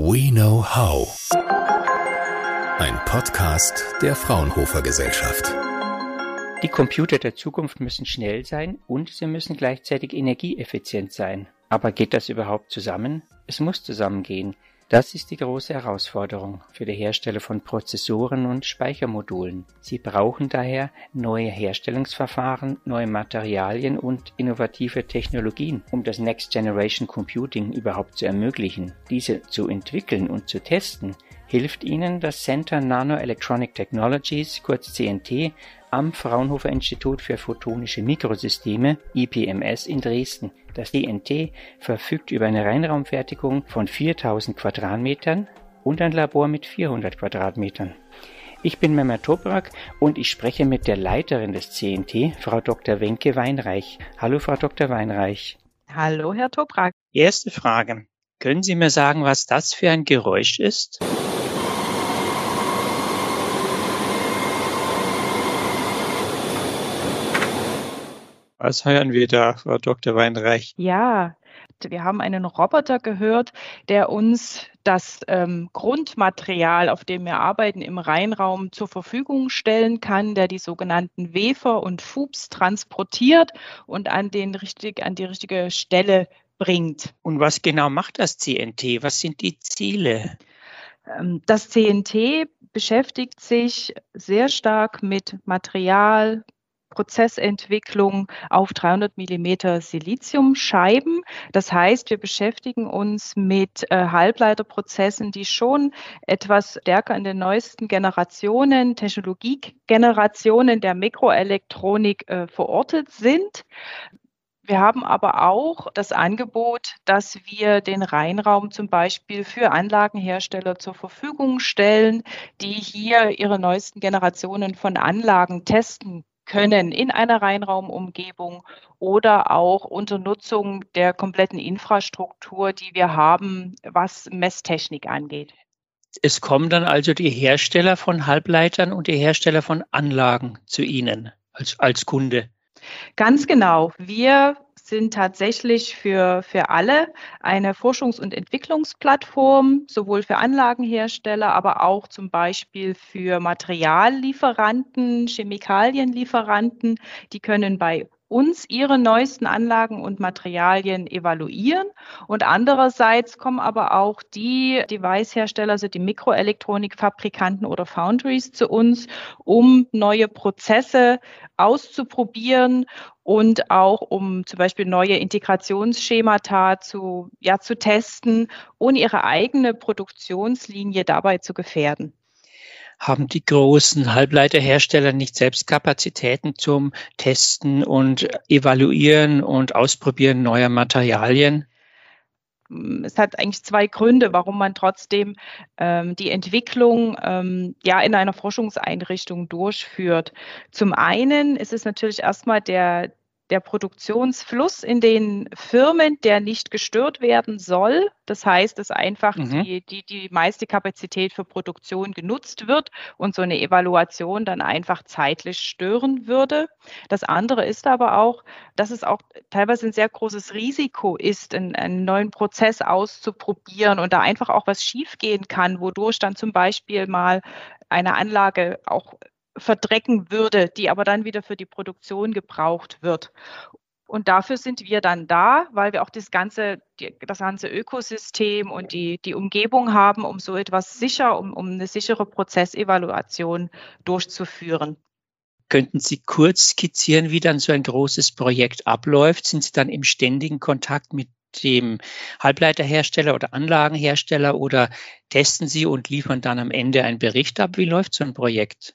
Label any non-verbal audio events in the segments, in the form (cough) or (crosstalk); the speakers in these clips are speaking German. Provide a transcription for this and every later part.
We Know How. Ein Podcast der Fraunhofer Gesellschaft. Die Computer der Zukunft müssen schnell sein und sie müssen gleichzeitig energieeffizient sein. Aber geht das überhaupt zusammen? Es muss zusammengehen. Das ist die große Herausforderung für die Hersteller von Prozessoren und Speichermodulen. Sie brauchen daher neue Herstellungsverfahren, neue Materialien und innovative Technologien, um das Next Generation Computing überhaupt zu ermöglichen. Diese zu entwickeln und zu testen, hilft ihnen das Center Nano Electronic Technologies, kurz CNT, am Fraunhofer Institut für Photonische Mikrosysteme IPMS in Dresden. Das CNT verfügt über eine Reinraumfertigung von 4000 Quadratmetern und ein Labor mit 400 Quadratmetern. Ich bin Mehmet Toprak und ich spreche mit der Leiterin des CNT, Frau Dr. Wenke Weinreich. Hallo, Frau Dr. Weinreich. Hallo, Herr Toprak. Erste Frage. Können Sie mir sagen, was das für ein Geräusch ist? Was hören wir da, Frau Dr. Weinreich? Ja, wir haben einen Roboter gehört, der uns das ähm, Grundmaterial, auf dem wir arbeiten, im Reinraum zur Verfügung stellen kann, der die sogenannten Wefer und Fubs transportiert und an, den richtig, an die richtige Stelle bringt. Und was genau macht das CNT? Was sind die Ziele? Ähm, das CNT beschäftigt sich sehr stark mit Material, Prozessentwicklung auf 300 Millimeter Siliziumscheiben. Das heißt, wir beschäftigen uns mit äh, Halbleiterprozessen, die schon etwas stärker in den neuesten Generationen, Technologiegenerationen der Mikroelektronik äh, verortet sind. Wir haben aber auch das Angebot, dass wir den Reinraum zum Beispiel für Anlagenhersteller zur Verfügung stellen, die hier ihre neuesten Generationen von Anlagen testen können in einer Reinraumumgebung oder auch unter Nutzung der kompletten Infrastruktur, die wir haben, was Messtechnik angeht. Es kommen dann also die Hersteller von Halbleitern und die Hersteller von Anlagen zu Ihnen als, als Kunde. Ganz genau. Wir sind tatsächlich für, für alle eine Forschungs- und Entwicklungsplattform, sowohl für Anlagenhersteller, aber auch zum Beispiel für Materiallieferanten, Chemikalienlieferanten. Die können bei uns ihre neuesten Anlagen und Materialien evaluieren. Und andererseits kommen aber auch die Device-Hersteller, also die Mikroelektronikfabrikanten oder Foundries zu uns, um neue Prozesse auszuprobieren und auch um zum Beispiel neue Integrationsschemata zu, ja, zu testen, ohne ihre eigene Produktionslinie dabei zu gefährden. Haben die großen Halbleiterhersteller nicht selbst Kapazitäten zum Testen und Evaluieren und Ausprobieren neuer Materialien? es hat eigentlich zwei Gründe, warum man trotzdem ähm, die Entwicklung ähm, ja in einer Forschungseinrichtung durchführt. Zum einen ist es natürlich erstmal der, der Produktionsfluss in den Firmen, der nicht gestört werden soll. Das heißt, dass einfach mhm. die, die, die meiste Kapazität für Produktion genutzt wird und so eine Evaluation dann einfach zeitlich stören würde. Das andere ist aber auch, dass es auch teilweise ein sehr großes Risiko ist, einen, einen neuen Prozess auszuprobieren und da einfach auch was schiefgehen kann, wodurch dann zum Beispiel mal eine Anlage auch verdrecken würde, die aber dann wieder für die Produktion gebraucht wird. Und dafür sind wir dann da, weil wir auch das ganze, das ganze Ökosystem und die, die Umgebung haben, um so etwas sicher, um, um eine sichere Prozessevaluation durchzuführen. Könnten Sie kurz skizzieren, wie dann so ein großes Projekt abläuft? Sind Sie dann im ständigen Kontakt mit dem Halbleiterhersteller oder Anlagenhersteller oder testen Sie und liefern dann am Ende einen Bericht ab? Wie läuft so ein Projekt?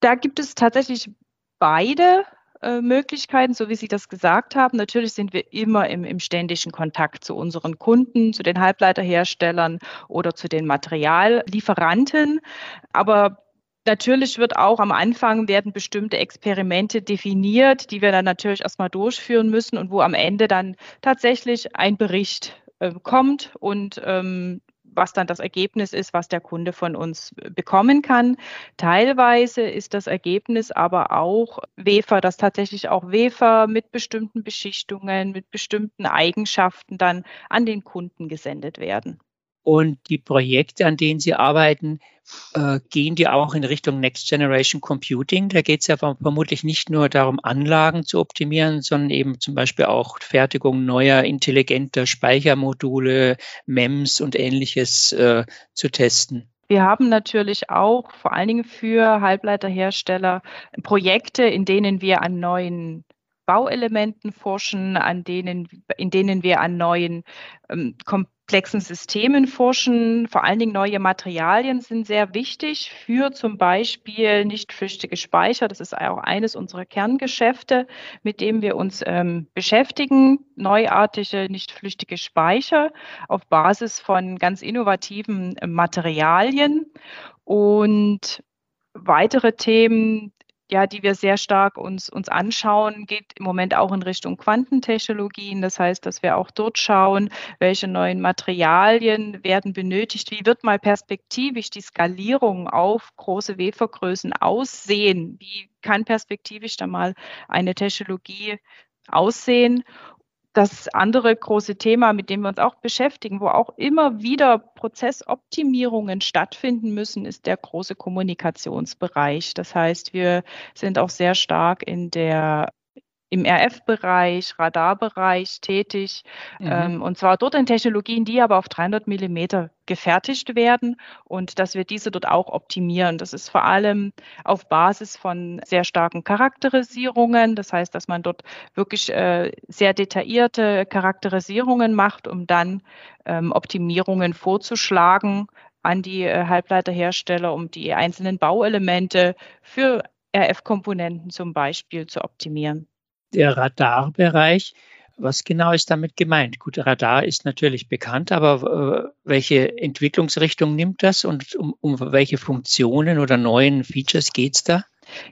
Da gibt es tatsächlich beide äh, Möglichkeiten, so wie Sie das gesagt haben. Natürlich sind wir immer im, im ständigen Kontakt zu unseren Kunden, zu den Halbleiterherstellern oder zu den Materiallieferanten. Aber Natürlich wird auch am Anfang werden bestimmte Experimente definiert, die wir dann natürlich erstmal durchführen müssen und wo am Ende dann tatsächlich ein Bericht äh, kommt und ähm, was dann das Ergebnis ist, was der Kunde von uns bekommen kann. Teilweise ist das Ergebnis aber auch Wefer, dass tatsächlich auch Wefer mit bestimmten Beschichtungen, mit bestimmten Eigenschaften dann an den Kunden gesendet werden. Und die Projekte, an denen Sie arbeiten, äh, gehen die auch in Richtung Next Generation Computing. Da geht es ja vermutlich nicht nur darum, Anlagen zu optimieren, sondern eben zum Beispiel auch Fertigung neuer intelligenter Speichermodule, MEMS und ähnliches äh, zu testen. Wir haben natürlich auch vor allen Dingen für Halbleiterhersteller Projekte, in denen wir an neuen Bauelementen forschen, an denen, in denen wir an neuen ähm, komplexen Systemen forschen. Vor allen Dingen neue Materialien sind sehr wichtig für zum Beispiel nicht flüchtige Speicher. Das ist auch eines unserer Kerngeschäfte, mit dem wir uns ähm, beschäftigen. Neuartige, nicht flüchtige Speicher auf Basis von ganz innovativen äh, Materialien. Und weitere Themen, ja, die wir sehr stark uns, uns anschauen, geht im Moment auch in Richtung Quantentechnologien. Das heißt, dass wir auch dort schauen, welche neuen Materialien werden benötigt. Wie wird mal perspektivisch die Skalierung auf große Wefergrößen aussehen? Wie kann perspektivisch da mal eine Technologie aussehen? Das andere große Thema, mit dem wir uns auch beschäftigen, wo auch immer wieder Prozessoptimierungen stattfinden müssen, ist der große Kommunikationsbereich. Das heißt, wir sind auch sehr stark in der im RF-Bereich, Radarbereich tätig. Mhm. Ähm, und zwar dort in Technologien, die aber auf 300 Millimeter gefertigt werden und dass wir diese dort auch optimieren. Das ist vor allem auf Basis von sehr starken Charakterisierungen. Das heißt, dass man dort wirklich äh, sehr detaillierte Charakterisierungen macht, um dann ähm, Optimierungen vorzuschlagen an die äh, Halbleiterhersteller, um die einzelnen Bauelemente für RF-Komponenten zum Beispiel zu optimieren der Radarbereich. Was genau ist damit gemeint? Gut, Radar ist natürlich bekannt, aber äh, welche Entwicklungsrichtung nimmt das und um, um welche Funktionen oder neuen Features geht es da?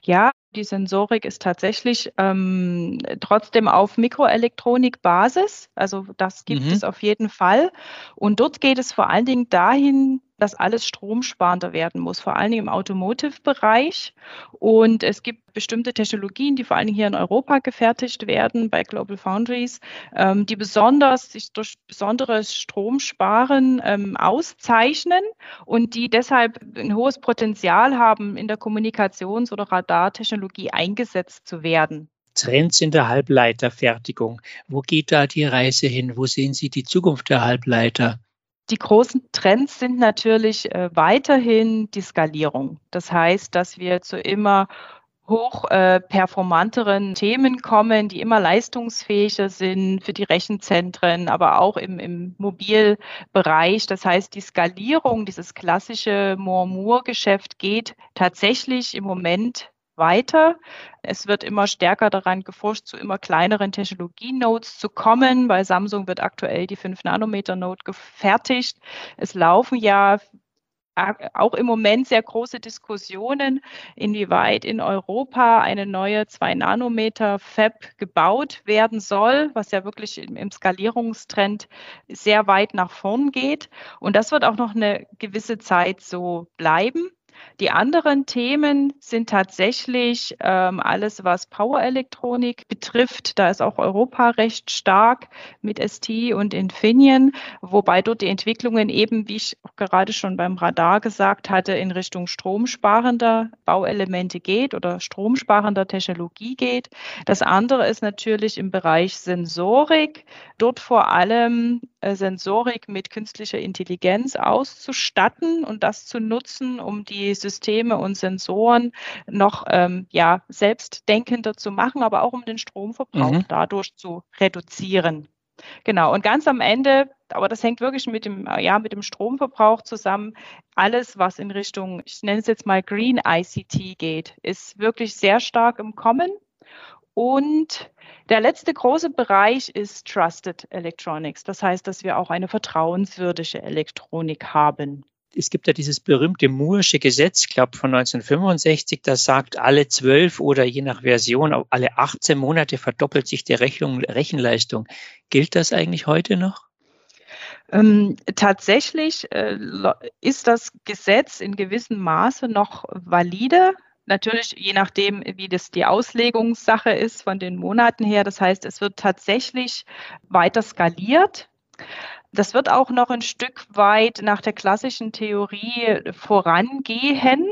Ja, die Sensorik ist tatsächlich ähm, trotzdem auf Mikroelektronik-Basis. Also das gibt mhm. es auf jeden Fall. Und dort geht es vor allen Dingen dahin, dass alles stromsparender werden muss, vor allen Dingen im Automotive-Bereich. Und es gibt bestimmte Technologien, die vor allen Dingen hier in Europa gefertigt werden bei Global Foundries, ähm, die besonders sich durch besonderes Stromsparen ähm, auszeichnen und die deshalb ein hohes Potenzial haben, in der Kommunikations- oder Radartechnologie eingesetzt zu werden. Trends in der Halbleiterfertigung. Wo geht da die Reise hin? Wo sehen Sie die Zukunft der Halbleiter? Die großen Trends sind natürlich äh, weiterhin die Skalierung. Das heißt, dass wir zu immer hoch äh, performanteren Themen kommen, die immer leistungsfähiger sind für die Rechenzentren, aber auch im, im Mobilbereich. Das heißt, die Skalierung, dieses klassische Moor-Moor-Geschäft geht tatsächlich im Moment weiter. Es wird immer stärker daran geforscht, zu immer kleineren Technologie-Nodes zu kommen. Bei Samsung wird aktuell die 5-Nanometer-Node gefertigt. Es laufen ja auch im Moment sehr große Diskussionen, inwieweit in Europa eine neue 2-Nanometer-Fab gebaut werden soll, was ja wirklich im, Skalierungstrend sehr weit nach vorn geht. Und das wird auch noch eine gewisse Zeit so bleiben. Die anderen Themen sind tatsächlich ähm, alles, was Powerelektronik betrifft. Da ist auch Europa recht stark mit ST und Infineon, wobei dort die Entwicklungen eben, wie ich auch gerade schon beim Radar gesagt hatte, in Richtung stromsparender Bauelemente geht oder stromsparender Technologie geht. Das andere ist natürlich im Bereich Sensorik. Dort vor allem äh, Sensorik mit künstlicher Intelligenz auszustatten und das zu nutzen, um die Systeme und Sensoren noch ähm, ja, selbstdenkender zu machen, aber auch um den Stromverbrauch mhm. dadurch zu reduzieren. Genau, und ganz am Ende, aber das hängt wirklich mit dem, ja, mit dem Stromverbrauch zusammen. Alles, was in Richtung, ich nenne es jetzt mal Green ICT geht, ist wirklich sehr stark im Kommen. Und der letzte große Bereich ist Trusted Electronics. Das heißt, dass wir auch eine vertrauenswürdige Elektronik haben. Es gibt ja dieses berühmte Moore'sche Gesetz, glaube von 1965, das sagt, alle zwölf oder je nach Version, alle 18 Monate verdoppelt sich die Rechnung, Rechenleistung. Gilt das eigentlich heute noch? Ähm, tatsächlich äh, ist das Gesetz in gewissem Maße noch valide. Natürlich, je nachdem, wie das die Auslegungssache ist von den Monaten her. Das heißt, es wird tatsächlich weiter skaliert. Das wird auch noch ein Stück weit nach der klassischen Theorie vorangehen,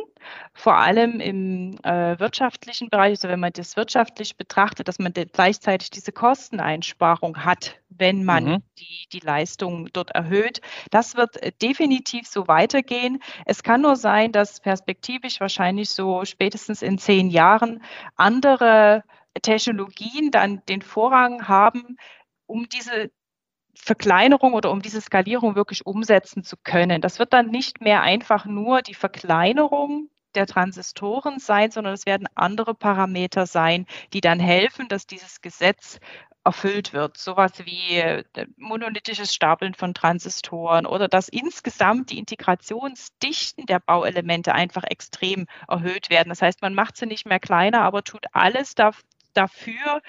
vor allem im äh, wirtschaftlichen Bereich, also wenn man das wirtschaftlich betrachtet, dass man gleichzeitig diese Kosteneinsparung hat, wenn man mhm. die, die Leistung dort erhöht. Das wird definitiv so weitergehen. Es kann nur sein, dass perspektivisch wahrscheinlich so spätestens in zehn Jahren andere Technologien dann den Vorrang haben, um diese Verkleinerung oder um diese Skalierung wirklich umsetzen zu können. Das wird dann nicht mehr einfach nur die Verkleinerung der Transistoren sein, sondern es werden andere Parameter sein, die dann helfen, dass dieses Gesetz erfüllt wird. Sowas wie äh, monolithisches Stapeln von Transistoren oder dass insgesamt die Integrationsdichten der Bauelemente einfach extrem erhöht werden. Das heißt, man macht sie nicht mehr kleiner, aber tut alles dafür,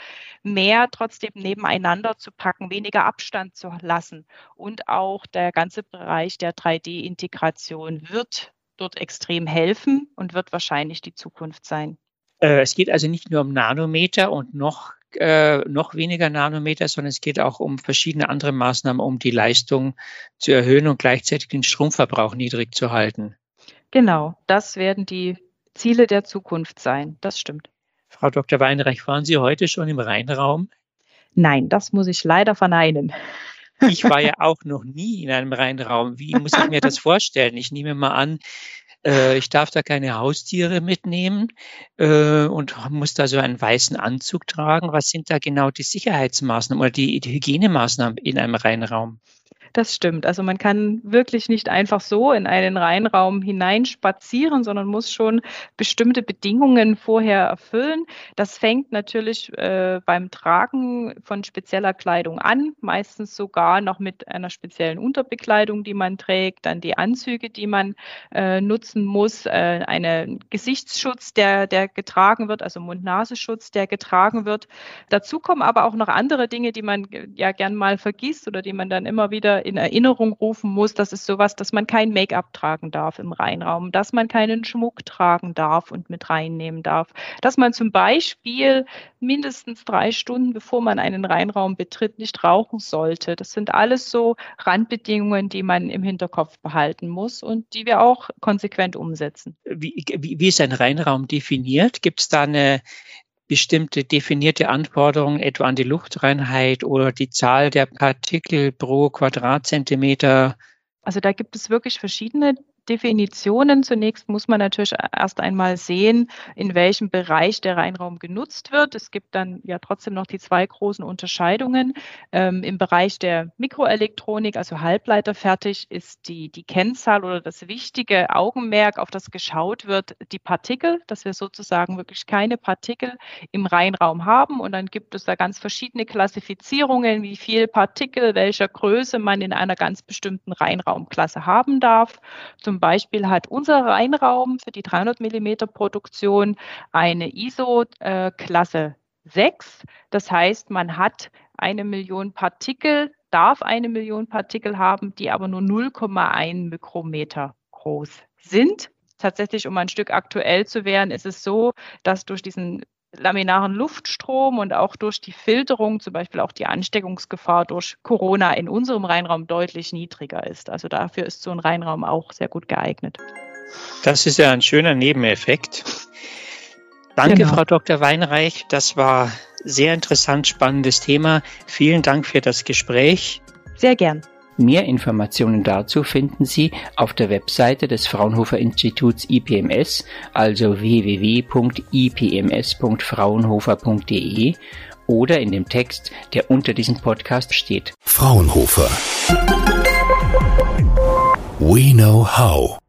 mehr trotzdem nebeneinander zu packen, weniger Abstand zu lassen. Und auch der ganze Bereich der 3D-Integration wird dort extrem helfen und wird wahrscheinlich die Zukunft sein. Äh, es geht also nicht nur um Nanometer und noch, äh, noch weniger Nanometer, sondern es geht auch um verschiedene andere Maßnahmen, um die Leistung zu erhöhen und gleichzeitig den Stromverbrauch niedrig zu halten. Genau, das werden die Ziele der Zukunft sein. Das stimmt. Frau Dr. Weinreich, waren Sie heute schon im Rheinraum? Nein, das muss ich leider verneinen. Ich war ja auch noch nie in einem Rheinraum. Wie muss ich mir das (laughs) vorstellen? Ich nehme mal an, äh, ich darf da keine Haustiere mitnehmen äh, und muss da so einen weißen Anzug tragen. Was sind da genau die Sicherheitsmaßnahmen oder die, die Hygienemaßnahmen in einem Rheinraum? Das stimmt. Also man kann wirklich nicht einfach so in einen Reinraum hineinspazieren, sondern muss schon bestimmte Bedingungen vorher erfüllen. Das fängt natürlich äh, beim Tragen von spezieller Kleidung an, meistens sogar noch mit einer speziellen Unterbekleidung, die man trägt, dann die Anzüge, die man äh, nutzen muss, äh, einen Gesichtsschutz, der, der getragen wird, also Mund-Nasenschutz, der getragen wird. Dazu kommen aber auch noch andere Dinge, die man ja gern mal vergisst oder die man dann immer wieder in Erinnerung rufen muss, das ist sowas, dass man kein Make-up tragen darf im Reinraum, dass man keinen Schmuck tragen darf und mit reinnehmen darf, dass man zum Beispiel mindestens drei Stunden, bevor man einen Reinraum betritt, nicht rauchen sollte. Das sind alles so Randbedingungen, die man im Hinterkopf behalten muss und die wir auch konsequent umsetzen. Wie, wie, wie ist ein Reinraum definiert? Gibt es da eine bestimmte definierte Anforderungen etwa an die Luftreinheit oder die Zahl der Partikel pro Quadratzentimeter? Also da gibt es wirklich verschiedene Definitionen. Zunächst muss man natürlich erst einmal sehen, in welchem Bereich der Reinraum genutzt wird. Es gibt dann ja trotzdem noch die zwei großen Unterscheidungen. Ähm, Im Bereich der Mikroelektronik, also Halbleiterfertig, ist die, die Kennzahl oder das wichtige Augenmerk, auf das geschaut wird, die Partikel, dass wir sozusagen wirklich keine Partikel im Reinraum haben. Und dann gibt es da ganz verschiedene Klassifizierungen, wie viel Partikel, welcher Größe man in einer ganz bestimmten Reinraumklasse haben darf. Zum zum Beispiel hat unser Reinraum für die 300 Millimeter Produktion eine ISO-Klasse äh, 6. Das heißt, man hat eine Million Partikel, darf eine Million Partikel haben, die aber nur 0,1 Mikrometer groß sind. Tatsächlich, um ein Stück aktuell zu werden, ist es so, dass durch diesen laminaren Luftstrom und auch durch die Filterung, zum Beispiel auch die Ansteckungsgefahr durch Corona in unserem Reinraum deutlich niedriger ist. Also dafür ist so ein Reinraum auch sehr gut geeignet. Das ist ja ein schöner Nebeneffekt. Danke, genau. Frau Dr. Weinreich. Das war sehr interessant, spannendes Thema. Vielen Dank für das Gespräch. Sehr gern. Mehr Informationen dazu finden Sie auf der Webseite des Fraunhofer Instituts IPMS, also www.ipms.fraunhofer.de oder in dem Text, der unter diesem Podcast steht. Fraunhofer. We know how.